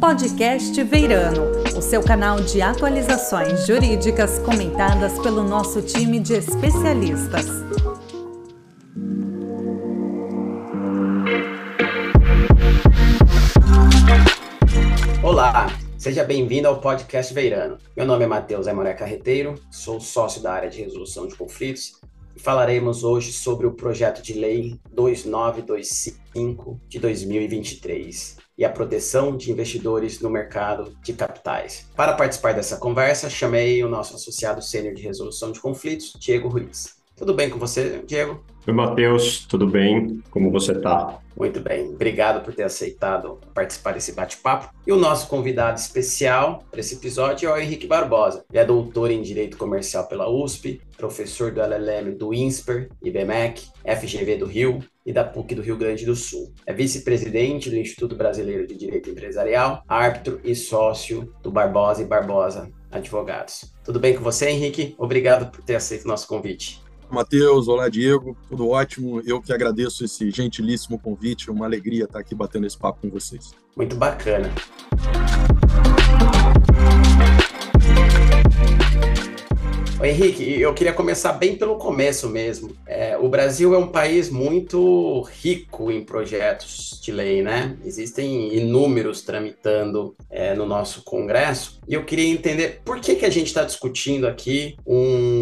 Podcast Veirano, o seu canal de atualizações jurídicas comentadas pelo nosso time de especialistas. Olá, seja bem-vindo ao Podcast Veirano. Meu nome é Matheus Aimoré Carreteiro, sou sócio da área de resolução de conflitos e falaremos hoje sobre o projeto de lei 2925 de 2023 e a proteção de investidores no mercado de capitais. Para participar dessa conversa, chamei o nosso associado sênior de resolução de conflitos, Diego Ruiz. Tudo bem com você, Diego? Oi, Matheus, tudo bem? Como você está? Muito bem, obrigado por ter aceitado participar desse bate-papo. E o nosso convidado especial para esse episódio é o Henrique Barbosa. Ele é doutor em Direito Comercial pela USP, professor do LLM do INSPER, IBMEC, FGV do Rio e da PUC do Rio Grande do Sul. É vice-presidente do Instituto Brasileiro de Direito Empresarial, árbitro e sócio do Barbosa e Barbosa Advogados. Tudo bem com você, Henrique? Obrigado por ter aceito o nosso convite. Matheus, olá Diego, tudo ótimo. Eu que agradeço esse gentilíssimo convite, uma alegria estar aqui batendo esse papo com vocês. Muito bacana. Henrique, eu queria começar bem pelo começo mesmo. É, o Brasil é um país muito rico em projetos de lei, né? Existem inúmeros tramitando é, no nosso Congresso. E eu queria entender por que, que a gente está discutindo aqui um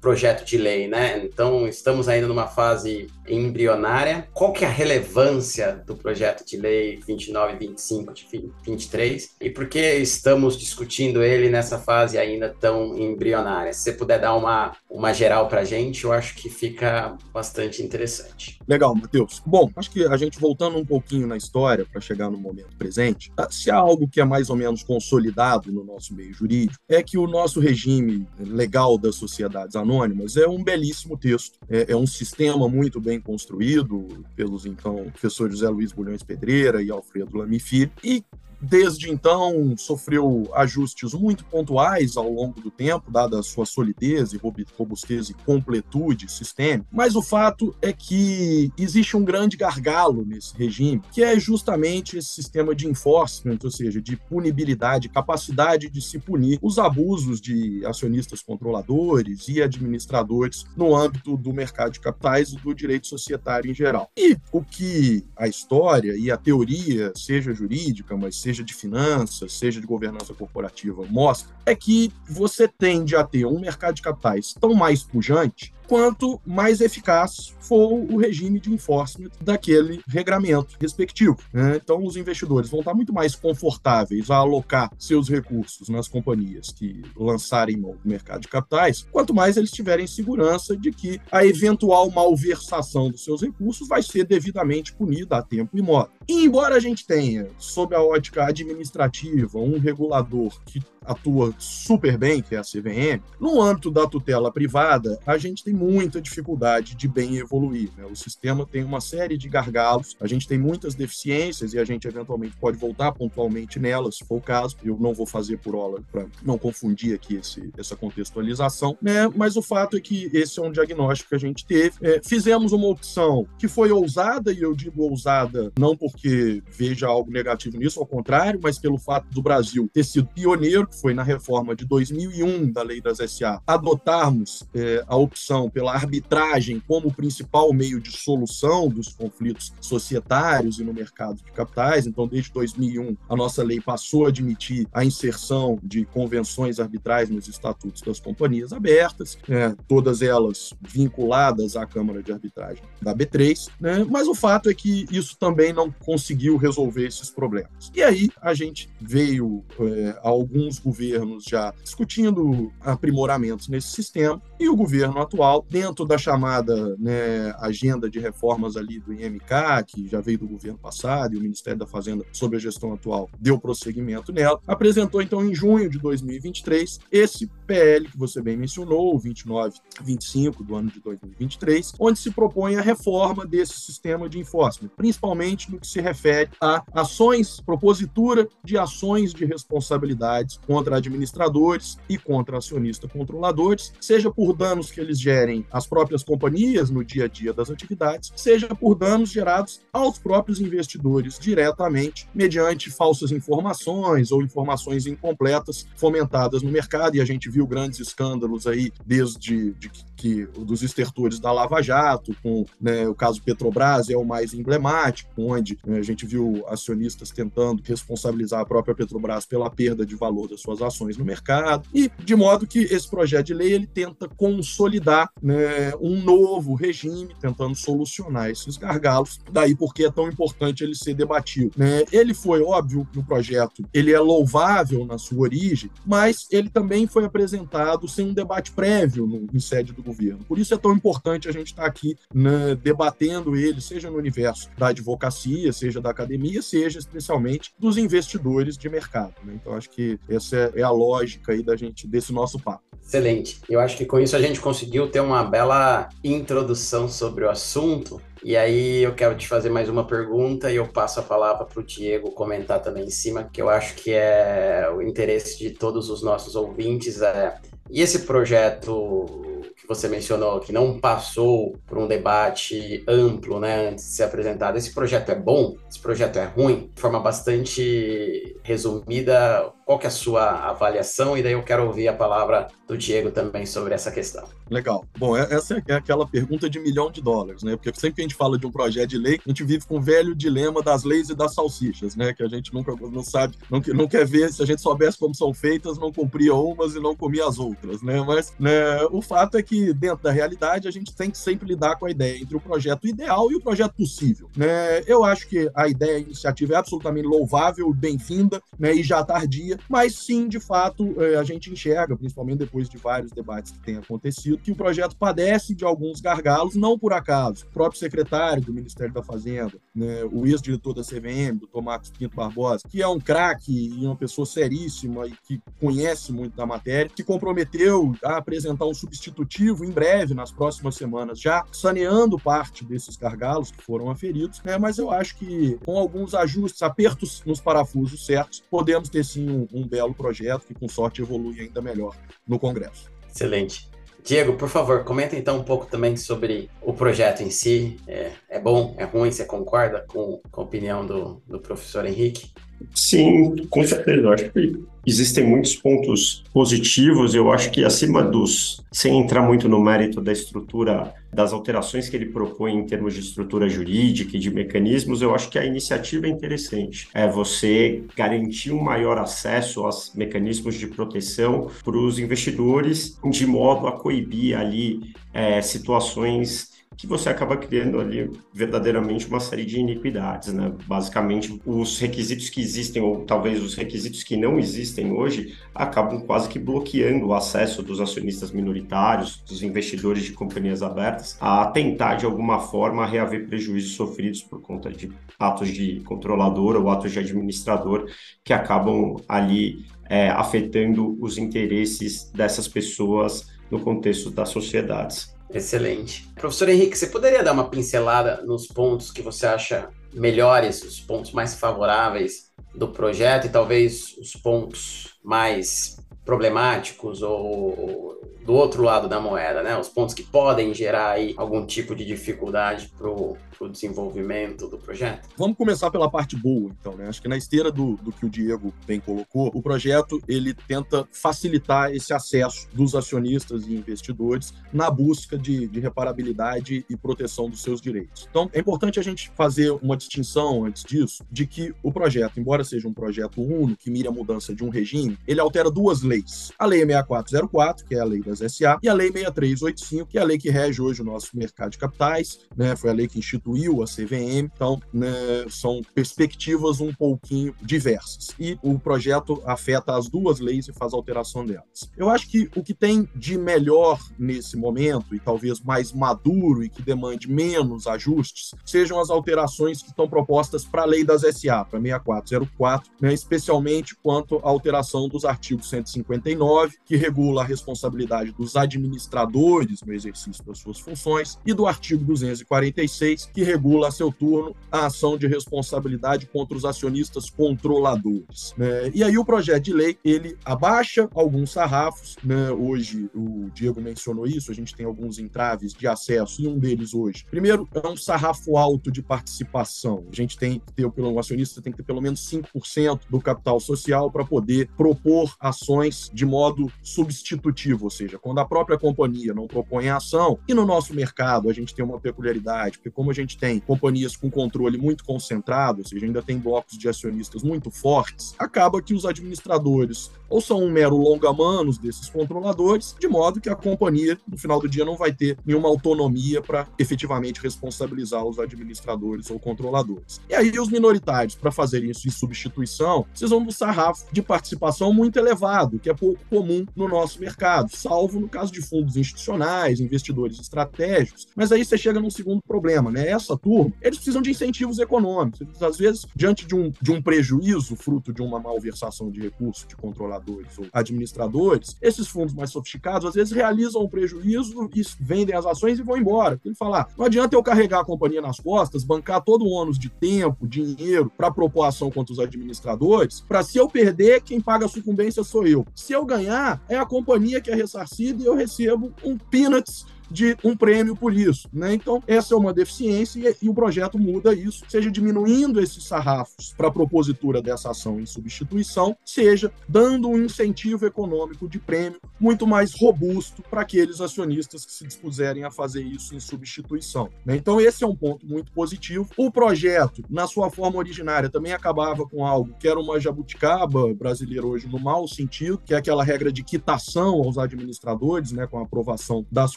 projeto de lei, né? Então, estamos ainda numa fase embrionária. Qual que é a relevância do projeto de lei 2925 de 23 e por que estamos discutindo ele nessa fase ainda tão embrionária? Se você puder dar uma, uma geral para a gente, eu acho que fica bastante interessante. Legal, Matheus. Bom, acho que a gente voltando um pouquinho na história para chegar no momento presente, tá? se há algo que é mais ou menos consolidado no nosso meio jurídico, é que o nosso regime legal das sociedades anônimas é um belíssimo texto, é, é um sistema muito bem construído pelos então professores José Luiz Bulhões Pedreira e Alfredo Lamy Filho, e Desde então, sofreu ajustes muito pontuais ao longo do tempo, dada a sua solidez e robustez e completude sistêmica. Mas o fato é que existe um grande gargalo nesse regime, que é justamente esse sistema de enforcement, ou seja, de punibilidade, capacidade de se punir os abusos de acionistas controladores e administradores no âmbito do mercado de capitais e do direito societário em geral. E o que a história e a teoria, seja jurídica, mas seja seja de finanças, seja de governança corporativa, mostra, é que você tende a ter um mercado de capitais tão mais pujante quanto mais eficaz for o regime de enforcement daquele regramento respectivo. Né? Então, os investidores vão estar muito mais confortáveis a alocar seus recursos nas companhias que lançarem mão do mercado de capitais, quanto mais eles tiverem segurança de que a eventual malversação dos seus recursos vai ser devidamente punida a tempo e modo. E embora a gente tenha, sob a ótica administrativa, um regulador que atua super bem, que é a CVM, no âmbito da tutela privada, a gente tem muita dificuldade de bem evoluir. Né? O sistema tem uma série de gargalos, a gente tem muitas deficiências e a gente eventualmente pode voltar pontualmente nelas, se for o caso. Eu não vou fazer por aula para não confundir aqui esse, essa contextualização, né? mas o fato é que esse é um diagnóstico que a gente teve. É, fizemos uma opção que foi ousada, e eu digo ousada não porque veja algo negativo nisso, ao contrário, mas pelo fato do Brasil ter sido pioneiro foi na reforma de 2001 da Lei das SA, adotarmos é, a opção pela arbitragem como principal meio de solução dos conflitos societários e no mercado de capitais. Então, desde 2001, a nossa lei passou a admitir a inserção de convenções arbitrais nos estatutos das companhias abertas, é, todas elas vinculadas à Câmara de Arbitragem da B3, né? mas o fato é que isso também não conseguiu resolver esses problemas. E aí a gente veio é, a alguns governos já discutindo aprimoramentos nesse sistema, e o governo atual, dentro da chamada né, agenda de reformas ali do IMK, que já veio do governo passado, e o Ministério da Fazenda, sob a gestão atual, deu prosseguimento nela, apresentou então em junho de 2023 esse PL que você bem mencionou, o 2925 do ano de 2023, onde se propõe a reforma desse sistema de enforcement, principalmente no que se refere a ações, propositura de ações de responsabilidades contra administradores e contra acionistas controladores, seja por danos que eles gerem às próprias companhias no dia a dia das atividades, seja por danos gerados aos próprios investidores diretamente, mediante falsas informações ou informações incompletas fomentadas no mercado. E a gente viu grandes escândalos aí, desde de que, dos estertores da Lava Jato, com né, o caso Petrobras é o mais emblemático, onde né, a gente viu acionistas tentando responsabilizar a própria Petrobras pela perda de valor das suas ações no mercado, e de modo que esse projeto de lei ele tenta consolidar né, um novo regime, tentando solucionar esses gargalos, daí porque é tão importante ele ser debatido. Né? Ele foi, óbvio, no projeto, ele é louvável na sua origem, mas ele também foi apresentado sem um debate prévio no, em sede do governo. Por isso é tão importante a gente estar aqui né, debatendo ele, seja no universo da advocacia, seja da academia, seja especialmente dos investidores de mercado. Né? Então, acho que essa é a lógica aí da gente desse nosso papo. Excelente. Eu acho que com isso a gente conseguiu ter uma bela introdução sobre o assunto. E aí eu quero te fazer mais uma pergunta e eu passo a palavra para o Diego comentar também em cima, que eu acho que é o interesse de todos os nossos ouvintes. É... E esse projeto que você mencionou, que não passou por um debate amplo, né, antes de ser apresentado. Esse projeto é bom? Esse projeto é ruim? De forma bastante resumida, qual que é a sua avaliação? E daí eu quero ouvir a palavra do Diego também sobre essa questão. Legal. Bom, é, essa é aquela pergunta de milhão de dólares, né? Porque sempre que a gente fala de um projeto de lei, a gente vive com o velho dilema das leis e das salsichas, né? Que a gente nunca não sabe, não, não quer ver, se a gente soubesse como são feitas, não cumpria umas e não comia as outras, né? Mas né, o fato é que, dentro da realidade, a gente tem que sempre lidar com a ideia entre o projeto ideal e o projeto possível, né? Eu acho que a ideia, a iniciativa é absolutamente louvável, bem-vinda, né? E já tardia, mas sim, de fato, é, a gente enxerga, principalmente depois de vários debates que têm acontecido, que o projeto padece de alguns gargalos, não por acaso. O próprio secretário do Ministério da Fazenda, né, o ex-diretor da CVM, do Tomás Pinto Barbosa, que é um craque e uma pessoa seríssima e que conhece muito da matéria, que comprometeu a apresentar um substitutivo em breve, nas próximas semanas, já saneando parte desses gargalos que foram aferidos, né, mas eu acho que com alguns ajustes, apertos nos parafusos certos, podemos ter sim um, um belo projeto que, com sorte, evolui ainda melhor no Congresso. Excelente. Diego, por favor, comenta então um pouco também sobre o projeto em si. É, é bom, é ruim? Você concorda com, com a opinião do, do professor Henrique? Sim, com certeza. Eu acho que existem muitos pontos positivos. Eu acho que acima dos, sem entrar muito no mérito da estrutura, das alterações que ele propõe em termos de estrutura jurídica e de mecanismos, eu acho que a iniciativa é interessante. É você garantir um maior acesso aos mecanismos de proteção para os investidores, de modo a coibir ali é, situações que você acaba criando ali verdadeiramente uma série de iniquidades, né? Basicamente, os requisitos que existem, ou talvez os requisitos que não existem hoje, acabam quase que bloqueando o acesso dos acionistas minoritários, dos investidores de companhias abertas, a tentar de alguma forma reaver prejuízos sofridos por conta de atos de controlador ou atos de administrador que acabam ali é, afetando os interesses dessas pessoas no contexto das sociedades. Excelente. Professor Henrique, você poderia dar uma pincelada nos pontos que você acha melhores, os pontos mais favoráveis do projeto e talvez os pontos mais problemáticos ou do outro lado da moeda, né? Os pontos que podem gerar aí algum tipo de dificuldade para o desenvolvimento do projeto? Vamos começar pela parte boa, então, né? Acho que na esteira do, do que o Diego bem colocou, o projeto ele tenta facilitar esse acesso dos acionistas e investidores na busca de, de reparabilidade e proteção dos seus direitos. Então, é importante a gente fazer uma distinção antes disso de que o projeto, embora seja um projeto uno que mira a mudança de um regime, ele altera duas leis. A Lei 6404, que é a lei da das SA, e a Lei 6385, que é a lei que rege hoje o nosso mercado de capitais, né? Foi a lei que instituiu a CVM, então né, são perspectivas um pouquinho diversas. E o projeto afeta as duas leis e faz alteração delas. Eu acho que o que tem de melhor nesse momento, e talvez mais maduro e que demande menos ajustes, sejam as alterações que estão propostas para a lei das SA, para 6404, né, especialmente quanto à alteração dos artigos 150 259, que regula a responsabilidade dos administradores no exercício das suas funções, e do artigo 246, que regula a seu turno a ação de responsabilidade contra os acionistas controladores. Né? E aí o projeto de lei ele abaixa alguns sarrafos. Né? Hoje o Diego mencionou isso, a gente tem alguns entraves de acesso e um deles hoje. Primeiro é um sarrafo alto de participação. A gente tem que ter, pelo acionista tem que ter pelo menos 5% do capital social para poder propor ações de modo substitutivo, ou seja, quando a própria companhia não propõe a ação, e no nosso mercado a gente tem uma peculiaridade, porque como a gente tem companhias com controle muito concentrado, ou seja, ainda tem blocos de acionistas muito fortes, acaba que os administradores ou são um mero longa-manos desses controladores, de modo que a companhia, no final do dia, não vai ter nenhuma autonomia para efetivamente responsabilizar os administradores ou controladores. E aí, os minoritários, para fazerem isso em substituição, precisam do sarrafo de participação muito elevado, que é pouco comum no nosso mercado, salvo no caso de fundos institucionais, investidores estratégicos. Mas aí você chega num segundo problema, né? Essa turma, eles precisam de incentivos econômicos. Eles, às vezes, diante de um, de um prejuízo, fruto de uma malversação de recursos de controladores ou administradores, esses fundos mais sofisticados, às vezes, realizam um prejuízo e vendem as ações e vão embora. Ele fala, ah, não adianta eu carregar a companhia nas costas, bancar todo o ônus de tempo, dinheiro, para propor ação contra os administradores, para se eu perder, quem paga a sucumbência sou eu. Se eu ganhar, é a companhia que é ressarcida e eu recebo um peanuts de um prêmio por isso. Né? Então, essa é uma deficiência e, e o projeto muda isso, seja diminuindo esses sarrafos para a propositura dessa ação em substituição, seja dando um incentivo econômico de prêmio muito mais robusto para aqueles acionistas que se dispuserem a fazer isso em substituição. Né? Então, esse é um ponto muito positivo. O projeto, na sua forma originária, também acabava com algo que era uma jabuticaba brasileira hoje no mau sentido, que é aquela regra de quitação aos administradores, né, com a aprovação das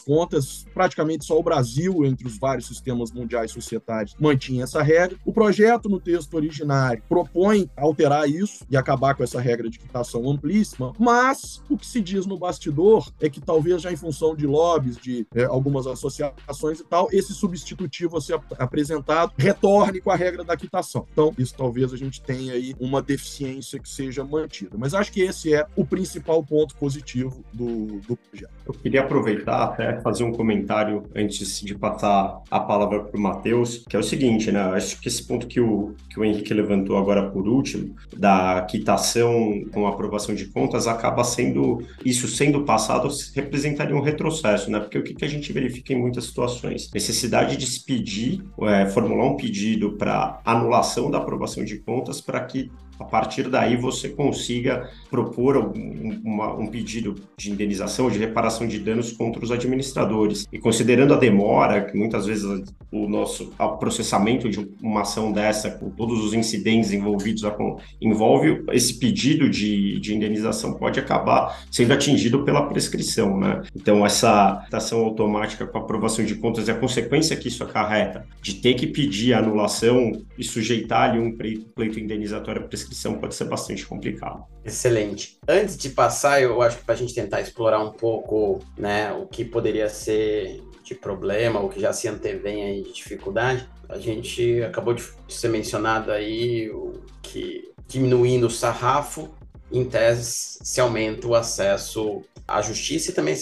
contas praticamente só o Brasil, entre os vários sistemas mundiais societários, mantinha essa regra. O projeto, no texto originário, propõe alterar isso e acabar com essa regra de quitação amplíssima, mas o que se diz no bastidor é que talvez já em função de lobbies, de é, algumas associações e tal, esse substitutivo a ser ap apresentado retorne com a regra da quitação. Então, isso talvez a gente tenha aí uma deficiência que seja mantida. Mas acho que esse é o principal ponto positivo do, do projeto. Eu queria aproveitar até fazer um um comentário antes de passar a palavra para o Matheus, que é o seguinte, né? Acho que esse ponto que o, que o Henrique levantou agora por último, da quitação com aprovação de contas, acaba sendo, isso sendo passado, representaria um retrocesso, né? Porque o que, que a gente verifica em muitas situações? Necessidade de se pedir, é, formular um pedido para anulação da aprovação de contas para que a partir daí você consiga propor um, uma, um pedido de indenização ou de reparação de danos contra os administradores. E considerando a demora, que muitas vezes o nosso processamento de uma ação dessa, com todos os incidentes envolvidos, envolve esse pedido de, de indenização pode acabar sendo atingido pela prescrição. Né? Então, essa ação automática com aprovação de contas e a consequência que isso acarreta de ter que pedir a anulação e sujeitar ali um pleito indenizatório à prescrição descrição pode ser bastante complicado. Excelente. Antes de passar, eu acho que para a gente tentar explorar um pouco né, o que poderia ser de problema, o que já se antevém aí de dificuldade, a gente acabou de ser mencionado aí o que diminuindo o sarrafo, em tese se aumenta o acesso à justiça e também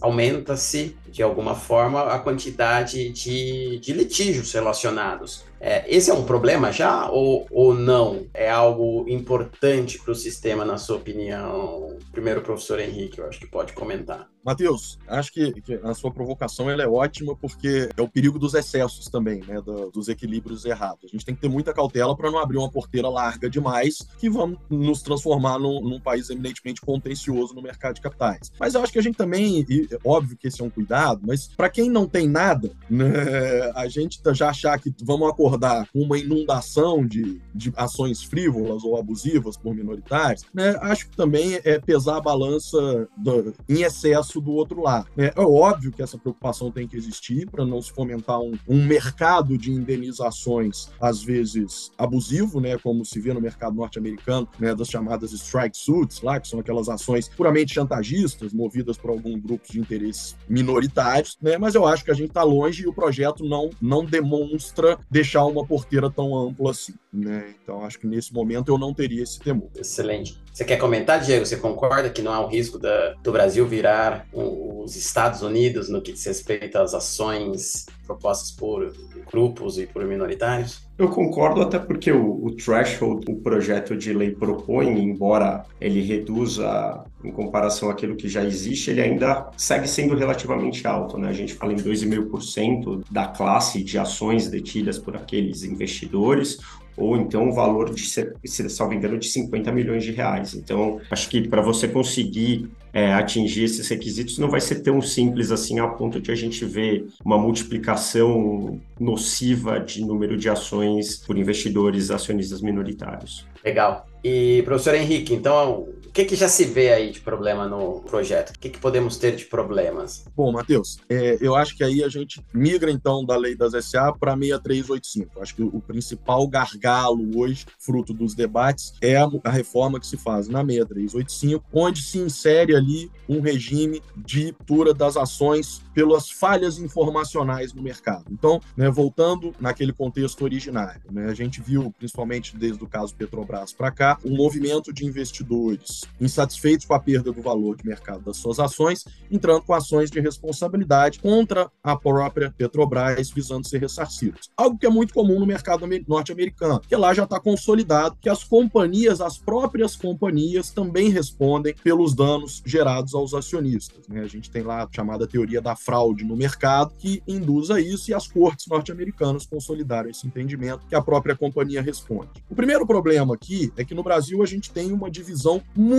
aumenta-se, de alguma forma, a quantidade de, de litígios relacionados é, esse é um problema já ou, ou não? É algo importante para o sistema, na sua opinião? Primeiro, professor Henrique, eu acho que pode comentar. Matheus, acho que, que, a sua provocação ela é ótima porque é o perigo dos excessos também, né, do, dos equilíbrios errados. A gente tem que ter muita cautela para não abrir uma porteira larga demais que vamos nos transformar num, num, país eminentemente contencioso no mercado de capitais. Mas eu acho que a gente também, e, é óbvio que esse é um cuidado, mas para quem não tem nada, né, a gente tá já achar que vamos acordar com uma inundação de, de ações frívolas ou abusivas por minoritários, né, acho que também é pesar a balança do, em excesso do outro lado. É, é óbvio que essa preocupação tem que existir para não se fomentar um, um, mercado de indenizações, às vezes abusivo, né, como se vê no mercado norte-americano, né, das chamadas strike suits, lá, que são aquelas ações puramente chantagistas, movidas por algum grupo de interesses minoritários, né, mas eu acho que a gente está longe e o projeto não, não demonstra deixar deixar uma porteira tão ampla assim. Né? Então, acho que nesse momento eu não teria esse temor. Excelente. Você quer comentar, Diego? Você concorda que não há um risco da, do Brasil virar um, os Estados Unidos no que diz respeito às ações propostas por grupos e por minoritários? Eu concordo, até porque o, o threshold, o projeto de lei propõe, embora ele reduza em comparação àquilo que já existe, ele ainda segue sendo relativamente alto. Né? A gente fala em 2,5% da classe de ações detidas por aqueles investidores, ou então um valor de, se salvo engano, de 50 milhões de reais. Então, acho que para você conseguir é, atingir esses requisitos não vai ser tão simples assim a ponto de a gente ver uma multiplicação nociva de número de ações por investidores acionistas minoritários. Legal. E, professor Henrique, então, que, que já se vê aí de problema no projeto? O que, que podemos ter de problemas? Bom, Matheus, é, eu acho que aí a gente migra, então, da lei das SA para 6385. Acho que o principal gargalo hoje, fruto dos debates, é a, a reforma que se faz na 6385, onde se insere ali um regime de cultura das ações pelas falhas informacionais no mercado. Então, né, voltando naquele contexto originário, né, a gente viu, principalmente desde o caso Petrobras para cá, um movimento de investidores insatisfeitos com a perda do valor de mercado das suas ações, entrando com ações de responsabilidade contra a própria Petrobras, visando ser ressarcidos. Algo que é muito comum no mercado norte-americano, que lá já está consolidado que as companhias, as próprias companhias, também respondem pelos danos gerados aos acionistas. Né? A gente tem lá a chamada teoria da fraude no mercado, que induz a isso, e as cortes norte-americanas consolidaram esse entendimento que a própria companhia responde. O primeiro problema aqui é que no Brasil a gente tem uma divisão muito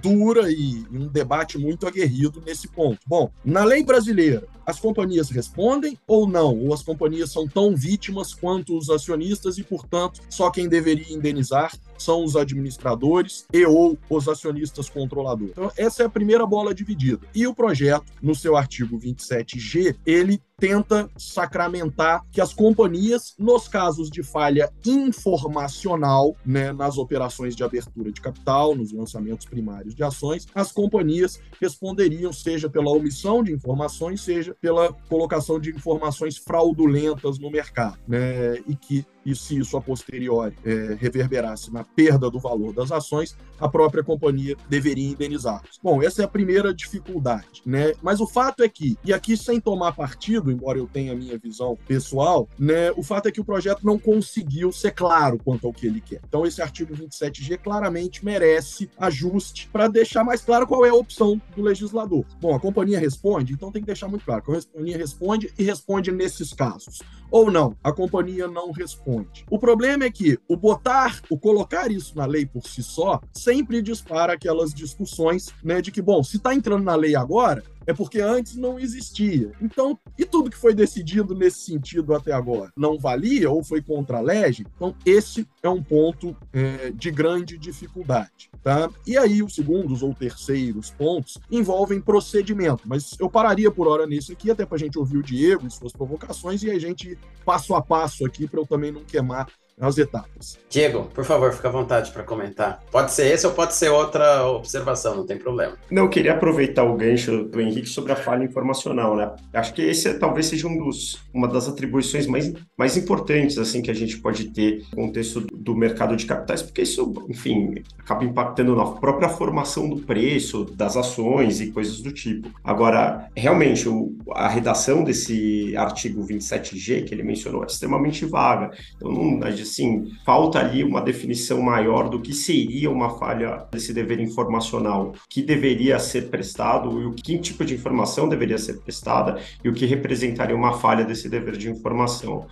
dura e um debate muito aguerrido nesse ponto. Bom, na lei brasileira, as companhias respondem ou não? Ou as companhias são tão vítimas quanto os acionistas e, portanto, só quem deveria indenizar são os administradores e ou os acionistas controladores. Então, essa é a primeira bola dividida. E o projeto, no seu artigo 27G, ele tenta sacramentar que as companhias, nos casos de falha informacional, né, nas operações de abertura de capital, nos lançamentos primários de ações, as companhias responderiam seja pela omissão de informações, seja pela colocação de informações fraudulentas no mercado, né, e que e se isso a posteriori é, reverberasse na perda do valor das ações, a própria companhia deveria indenizá-los. Bom, essa é a primeira dificuldade, né? Mas o fato é que, e aqui sem tomar partido, embora eu tenha a minha visão pessoal, né, o fato é que o projeto não conseguiu ser claro quanto ao que ele quer. Então esse artigo 27G claramente merece ajuste para deixar mais claro qual é a opção do legislador. Bom, a companhia responde, então tem que deixar muito claro que a companhia responde e responde nesses casos ou não. A companhia não responde. O problema é que o botar, o colocar isso na lei por si só, sempre dispara aquelas discussões, né, de que, bom, se está entrando na lei agora, é porque antes não existia. Então, e tudo que foi decidido nesse sentido até agora? Não valia ou foi contra a lei? Então, esse é um ponto é, de grande dificuldade. Tá? E aí, os segundos ou terceiros pontos envolvem procedimento, mas eu pararia por hora nisso aqui, até para a gente ouvir o Diego e suas provocações, e a gente passo a passo aqui, para eu também não queimar as etapas. Diego, por favor, fica à vontade para comentar. Pode ser esse ou pode ser outra observação, não tem problema. Não, eu queria aproveitar o gancho do Henrique sobre a falha informacional, né? Acho que esse é, talvez seja um dos, uma das atribuições mais, mais importantes assim que a gente pode ter no contexto do mercado de capitais, porque isso, enfim, acaba impactando na própria formação do preço das ações e coisas do tipo. Agora, realmente, o, a redação desse artigo 27G que ele mencionou é extremamente vaga. Então, não, a gente assim, falta ali uma definição maior do que seria uma falha desse dever informacional, que deveria ser prestado e o que tipo de informação deveria ser prestada e o que representaria uma falha desse dever de informação.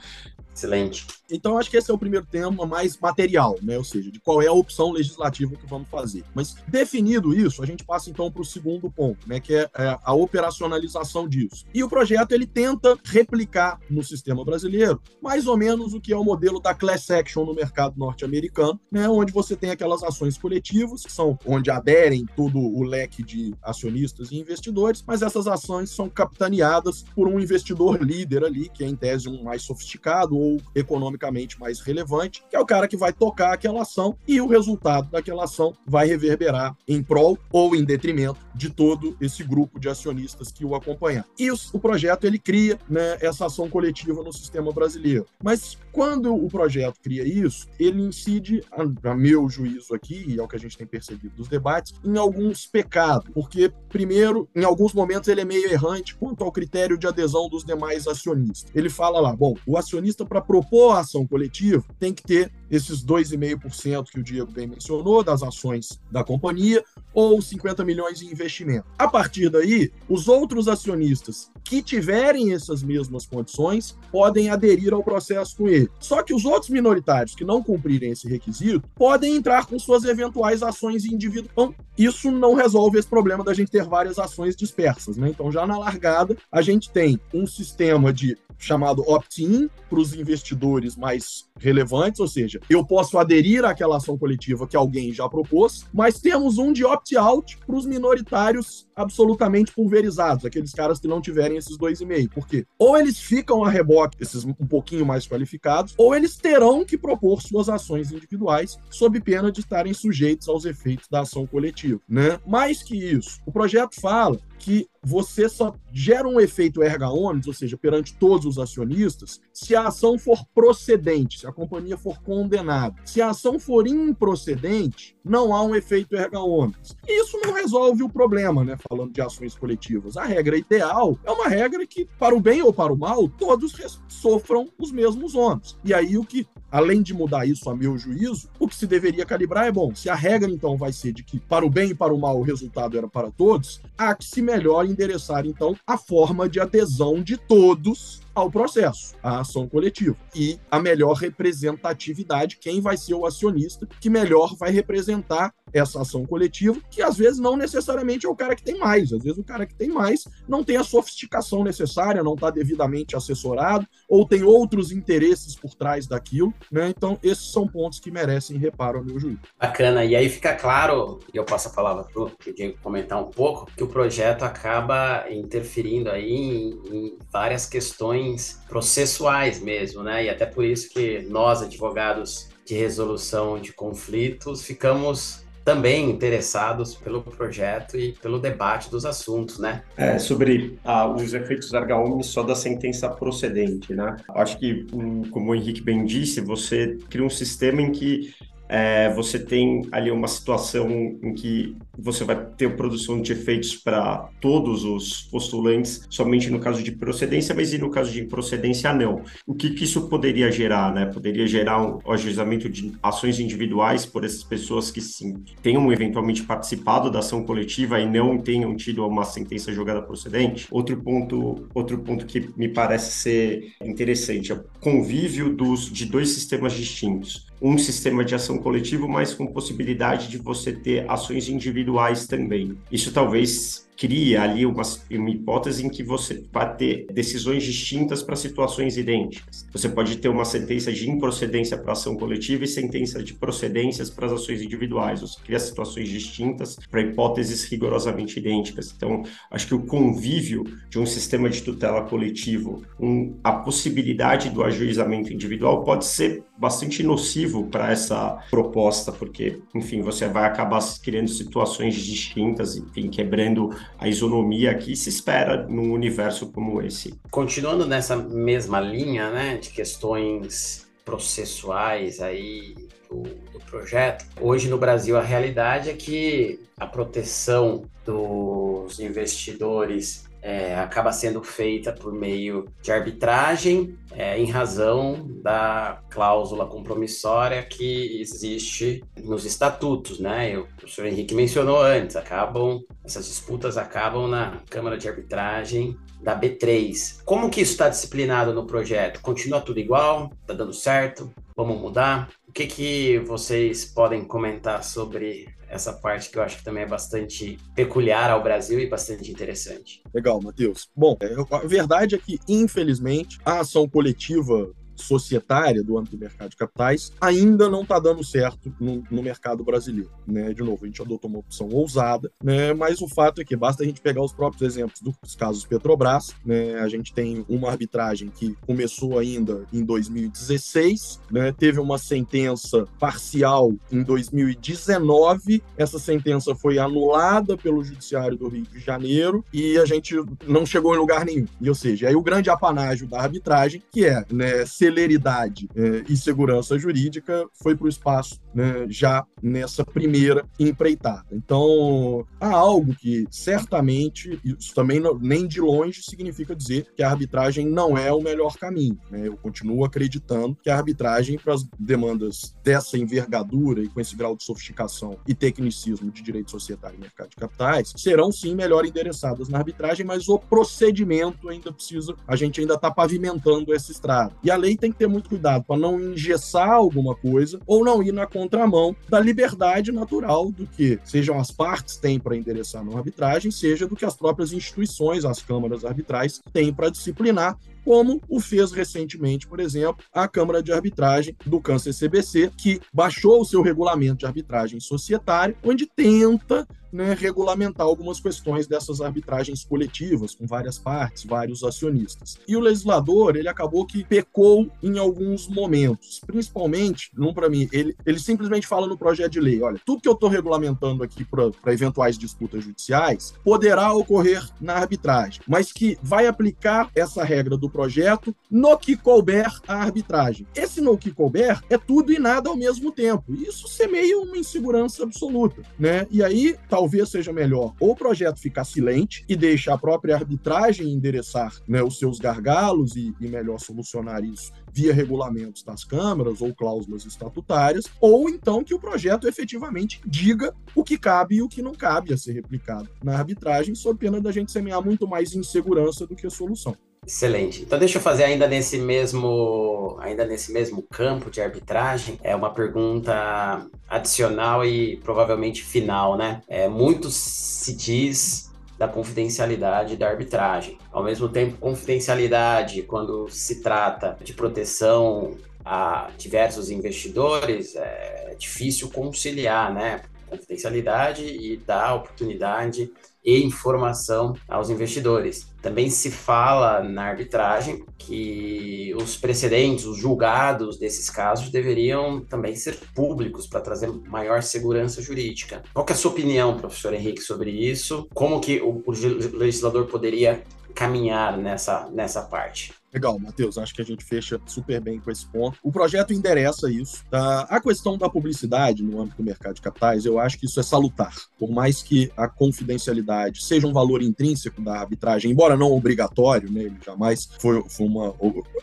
Excelente. Então, acho que esse é o primeiro tema mais material, né? Ou seja, de qual é a opção legislativa que vamos fazer. Mas, definido isso, a gente passa então para o segundo ponto, né? Que é, é a operacionalização disso. E o projeto ele tenta replicar no sistema brasileiro mais ou menos o que é o modelo da class action no mercado norte-americano, né? Onde você tem aquelas ações coletivas, que são onde aderem todo o leque de acionistas e investidores, mas essas ações são capitaneadas por um investidor líder ali, que é em tese um mais sofisticado ou economicamente mais relevante, que é o cara que vai tocar aquela ação e o resultado daquela ação vai reverberar em prol ou em detrimento de todo esse grupo de acionistas que o acompanham. E o, o projeto ele cria né, essa ação coletiva no sistema brasileiro. Mas quando o projeto cria isso, ele incide, a, a meu juízo aqui, e é o que a gente tem percebido dos debates, em alguns pecados. Porque, primeiro, em alguns momentos ele é meio errante quanto ao critério de adesão dos demais acionistas. Ele fala lá, bom, o acionista para propor a ação coletiva tem que ter esses 2,5% que o Diego bem mencionou das ações da companhia ou 50 milhões em investimento. A partir daí, os outros acionistas que tiverem essas mesmas condições podem aderir ao processo com ele. Só que os outros minoritários que não cumprirem esse requisito podem entrar com suas eventuais ações individuais. Então, isso não resolve esse problema da gente ter várias ações dispersas, né? Então, já na largada, a gente tem um sistema de chamado opt-in para os investidores mais relevantes, ou seja, eu posso aderir àquela ação coletiva que alguém já propôs, mas temos um de opt-out para os minoritários absolutamente pulverizados, aqueles caras que não tiverem esses dois e meio. Por quê? Ou eles ficam a reboque, esses um pouquinho mais qualificados, ou eles terão que propor suas ações individuais sob pena de estarem sujeitos aos efeitos da ação coletiva, né? Mais que isso, o projeto fala que você só gera um efeito erga omnes, ou seja, perante todos os acionistas, se a ação for procedente, se a companhia for condenada. Se a ação for improcedente, não há um efeito erga omnes. Isso não resolve o problema, né? Falando de ações coletivas. A regra ideal é uma regra que, para o bem ou para o mal, todos sofram os mesmos ônus. E aí o que além de mudar isso a meu juízo, o que se deveria calibrar é bom. Se a regra então vai ser de que para o bem e para o mal o resultado era para todos, há que se melhor endereçar então a forma de adesão de todos ao processo, à ação coletiva. E a melhor representatividade, quem vai ser o acionista que melhor vai representar essa ação coletiva, que às vezes não necessariamente é o cara que tem mais, às vezes o cara que tem mais não tem a sofisticação necessária, não está devidamente assessorado, ou tem outros interesses por trás daquilo, né? Então, esses são pontos que merecem reparo meu juízo. Bacana, e aí fica claro, e eu passo a palavra para o Diego comentar um pouco, que o projeto acaba interferindo aí em, em várias questões processuais mesmo, né? E até por isso que nós, advogados de resolução de conflitos, ficamos também interessados pelo projeto e pelo debate dos assuntos, né? É, sobre ah, os efeitos erga só da sentença procedente, né? Acho que, hum, como o Henrique bem disse, você cria um sistema em que é, você tem ali uma situação em que você vai ter produção de efeitos para todos os postulantes, somente no caso de procedência, mas e no caso de improcedência, não. O que, que isso poderia gerar? Né? Poderia gerar um ajuizamento de ações individuais por essas pessoas que sim, tenham eventualmente participado da ação coletiva e não tenham tido uma sentença jogada procedente. Outro ponto, outro ponto que me parece ser interessante é o convívio dos, de dois sistemas distintos um sistema de ação coletivo, mas com possibilidade de você ter ações individuais também. Isso talvez cria ali uma, uma hipótese em que você vai ter decisões distintas para situações idênticas. Você pode ter uma sentença de improcedência para ação coletiva e sentença de procedências para as ações individuais. Você cria situações distintas para hipóteses rigorosamente idênticas. Então, acho que o convívio de um sistema de tutela coletivo, um, a possibilidade do ajuizamento individual pode ser bastante nocivo para essa proposta, porque, enfim, você vai acabar criando situações distintas, enfim, quebrando a isonomia que se espera num universo como esse. Continuando nessa mesma linha, né, de questões processuais aí do, do, projeto. Hoje no Brasil a realidade é que a proteção dos investidores é, acaba sendo feita por meio de arbitragem, é, em razão da cláusula compromissória que existe nos estatutos, né? Eu, o senhor Henrique mencionou antes, acabam essas disputas acabam na Câmara de Arbitragem da B3. Como que isso está disciplinado no projeto? Continua tudo igual? Está dando certo? Vamos mudar? O que que vocês podem comentar sobre essa parte que eu acho que também é bastante peculiar ao Brasil e bastante interessante. Legal, Matheus. Bom, é, a verdade é que, infelizmente, a ação coletiva societária do âmbito do mercado de capitais ainda não está dando certo no, no, mercado brasileiro. Né? De novo, a gente adotou uma opção ousada, né? mas o fato é que basta a gente pegar os próprios exemplos dos casos Petrobras. Né? A gente tem uma arbitragem que começou ainda em 2016, né? teve uma sentença parcial em 2019, essa sentença foi anulada pelo Judiciário do Rio de Janeiro e a gente não chegou em lugar nenhum. E, ou seja, aí o grande apanágio da arbitragem, que é né, celeridade é, e segurança jurídica, foi para o espaço né, já nessa primeira empreitada. Então, há algo que certamente, isso também não, nem de longe significa dizer que a arbitragem não é o melhor caminho. Né? Eu continuo acreditando que a arbitragem para as demandas dessa envergadura e com esse grau de sofisticação e tecnicismo de direito societário e mercado de capitais serão sim melhor endereçadas na arbitragem, mas o procedimento ainda precisa, a gente ainda está pavimentando essa estrada. E a lei tem que ter muito cuidado para não engessar alguma coisa ou não ir na contramão da liberdade natural do que sejam as partes têm para endereçar na arbitragem, seja do que as próprias instituições, as câmaras arbitrais, têm para disciplinar como o fez recentemente, por exemplo, a Câmara de Arbitragem do Câncer CBC, que baixou o seu regulamento de arbitragem societária, onde tenta né, regulamentar algumas questões dessas arbitragens coletivas, com várias partes, vários acionistas. E o legislador, ele acabou que pecou em alguns momentos, principalmente, não para mim, ele, ele simplesmente fala no projeto de lei, olha, tudo que eu estou regulamentando aqui para eventuais disputas judiciais poderá ocorrer na arbitragem, mas que vai aplicar essa regra do projeto no que couber a arbitragem. Esse no que couber é tudo e nada ao mesmo tempo. Isso semeia uma insegurança absoluta, né? E aí, talvez seja melhor ou o projeto ficar silente e deixar a própria arbitragem endereçar né, os seus gargalos e, e melhor solucionar isso via regulamentos das câmaras ou cláusulas estatutárias, ou então que o projeto efetivamente diga o que cabe e o que não cabe a ser replicado na arbitragem, sob pena da gente semear muito mais insegurança do que solução. Excelente. Então deixa eu fazer ainda nesse mesmo, ainda nesse mesmo campo de arbitragem, é uma pergunta adicional e provavelmente final, né? É, muito se diz da confidencialidade da arbitragem. Ao mesmo tempo, confidencialidade quando se trata de proteção a diversos investidores é difícil conciliar, né? Confidencialidade e dar oportunidade e informação aos investidores. Também se fala na arbitragem que os precedentes, os julgados desses casos deveriam também ser públicos para trazer maior segurança jurídica. Qual é a sua opinião, professor Henrique, sobre isso? Como que o, o legislador poderia caminhar nessa, nessa parte? Legal, Matheus, acho que a gente fecha super bem com esse ponto. O projeto endereça isso. Tá? A questão da publicidade no âmbito do mercado de capitais, eu acho que isso é salutar. Por mais que a confidencialidade seja um valor intrínseco da arbitragem, embora não obrigatório, né, ele jamais foi, foi uma,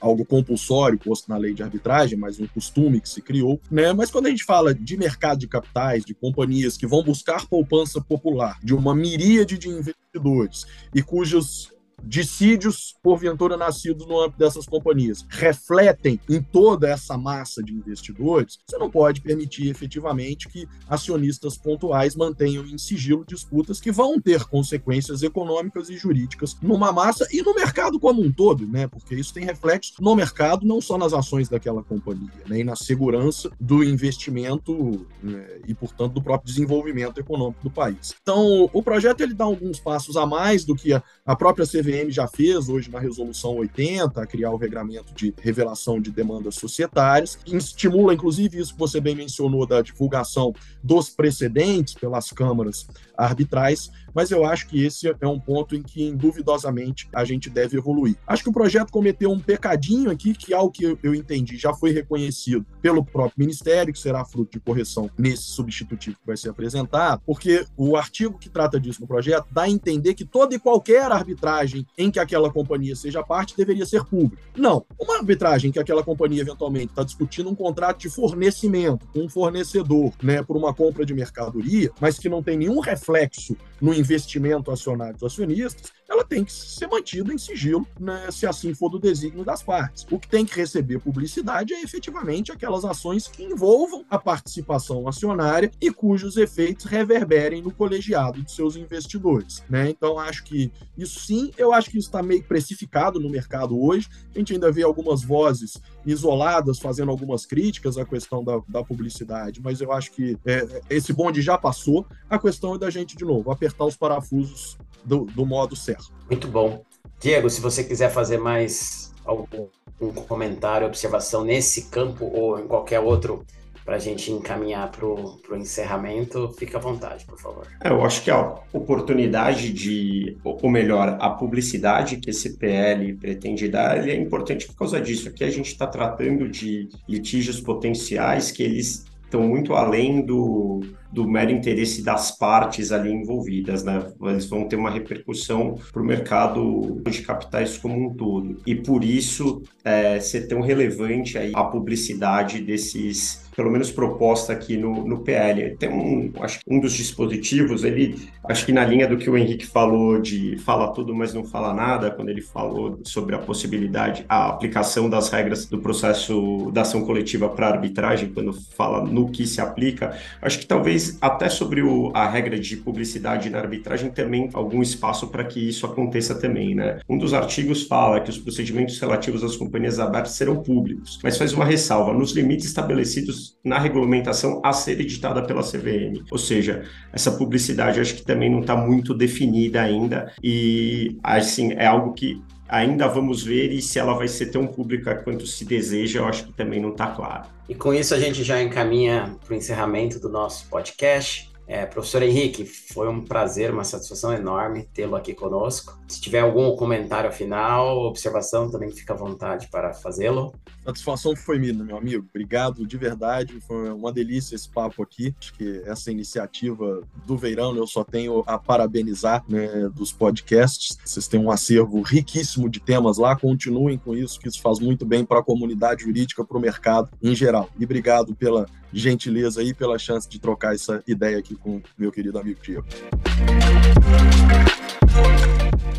algo compulsório posto na lei de arbitragem, mas um costume que se criou. Né? Mas quando a gente fala de mercado de capitais, de companhias que vão buscar poupança popular, de uma miríade de investidores e cujos dissídios, porventura nascidos no âmbito dessas companhias, refletem em toda essa massa de investidores, você não pode permitir efetivamente que acionistas pontuais mantenham em sigilo disputas que vão ter consequências econômicas e jurídicas numa massa e no mercado como um todo, né? Porque isso tem reflexo no mercado, não só nas ações daquela companhia, né? E na segurança do investimento né? e, portanto, do próprio desenvolvimento econômico do país. Então, o projeto ele dá alguns passos a mais do que a, própria CVM CVM já fez hoje na resolução 80, a criar o regramento de revelação de demandas societárias, estimula inclusive isso que você bem mencionou da divulgação dos precedentes pelas câmaras arbitrais, mas eu acho que esse é um ponto em que, duvidosamente, a gente deve evoluir. Acho que o projeto cometeu um pecadinho aqui, que ao que eu entendi já foi reconhecido pelo próprio Ministério, que será fruto de correção nesse substitutivo que vai ser apresentado, porque o artigo que trata disso no projeto dá a entender que toda e qualquer arbitragem em que aquela companhia seja parte deveria ser pública. Não. Uma arbitragem em que aquela companhia eventualmente está discutindo um contrato de fornecimento com um fornecedor, né, por uma compra de mercadoria, mas que não tem nenhum reflexo no investimento acionário dos acionistas, ela tem que ser mantida em sigilo, né, se assim for do desígnio das partes. O que tem que receber publicidade é efetivamente aquelas ações que envolvam a participação acionária e cujos efeitos reverberem no colegiado de seus investidores. Né? Então, acho que isso sim, eu acho que isso está meio precificado no mercado hoje. A gente ainda vê algumas vozes isoladas fazendo algumas críticas à questão da, da publicidade, mas eu acho que é, esse bonde já passou. A questão é da gente, de novo, apertar os parafusos do, do modo certo. Muito bom. Diego, se você quiser fazer mais algum um comentário, observação nesse campo ou em qualquer outro para a gente encaminhar para o encerramento, fica à vontade, por favor. É, eu acho que a oportunidade de, ou melhor, a publicidade que esse PL pretende dar, é importante por causa disso. Aqui a gente está tratando de litígios potenciais que eles estão muito além do, do mero interesse das partes ali envolvidas, né? Eles vão ter uma repercussão para o mercado de capitais como um todo. E por isso é, ser tão relevante aí a publicidade desses pelo menos proposta aqui no, no PL. Tem um, acho que um dos dispositivos, ele, acho que na linha do que o Henrique falou de fala tudo, mas não fala nada, quando ele falou sobre a possibilidade, a aplicação das regras do processo da ação coletiva para arbitragem, quando fala no que se aplica, acho que talvez até sobre o, a regra de publicidade na arbitragem também algum espaço para que isso aconteça também, né? Um dos artigos fala que os procedimentos relativos às companhias abertas serão públicos, mas faz uma ressalva, nos limites estabelecidos na regulamentação a ser editada pela CVM. Ou seja, essa publicidade acho que também não está muito definida ainda e assim é algo que ainda vamos ver e se ela vai ser tão pública quanto se deseja, eu acho que também não está claro. E com isso a gente já encaminha para o encerramento do nosso podcast. É, professor Henrique, foi um prazer, uma satisfação enorme tê-lo aqui conosco. Se tiver algum comentário final, observação, também fica à vontade para fazê-lo. Satisfação foi minha, meu amigo. Obrigado de verdade. Foi uma delícia esse papo aqui. Acho que essa iniciativa do Veirão eu só tenho a parabenizar né, dos podcasts. Vocês têm um acervo riquíssimo de temas lá. Continuem com isso, que isso faz muito bem para a comunidade jurídica, para o mercado em geral. E obrigado pela gentileza e pela chance de trocar essa ideia aqui com meu querido amigo Diego.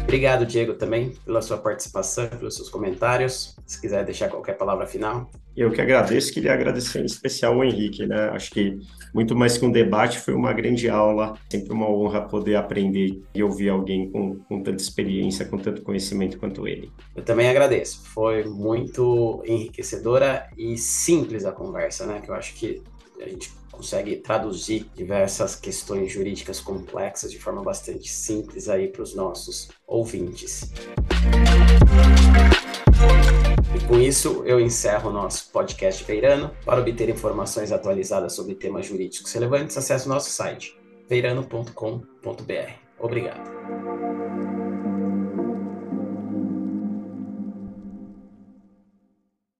Obrigado, Diego, também pela sua participação, pelos seus comentários. Se quiser deixar qualquer palavra final. Eu que agradeço, queria agradecer em especial ao Henrique, né? Acho que muito mais que um debate, foi uma grande aula. Sempre uma honra poder aprender e ouvir alguém com, com tanta experiência, com tanto conhecimento quanto ele. Eu também agradeço. Foi muito enriquecedora e simples a conversa, né? Que eu acho que a gente consegue traduzir diversas questões jurídicas complexas de forma bastante simples aí para os nossos ouvintes. E com isso, eu encerro o nosso podcast feirano. Para obter informações atualizadas sobre temas jurídicos relevantes, acesse o nosso site feirano.com.br. Obrigado.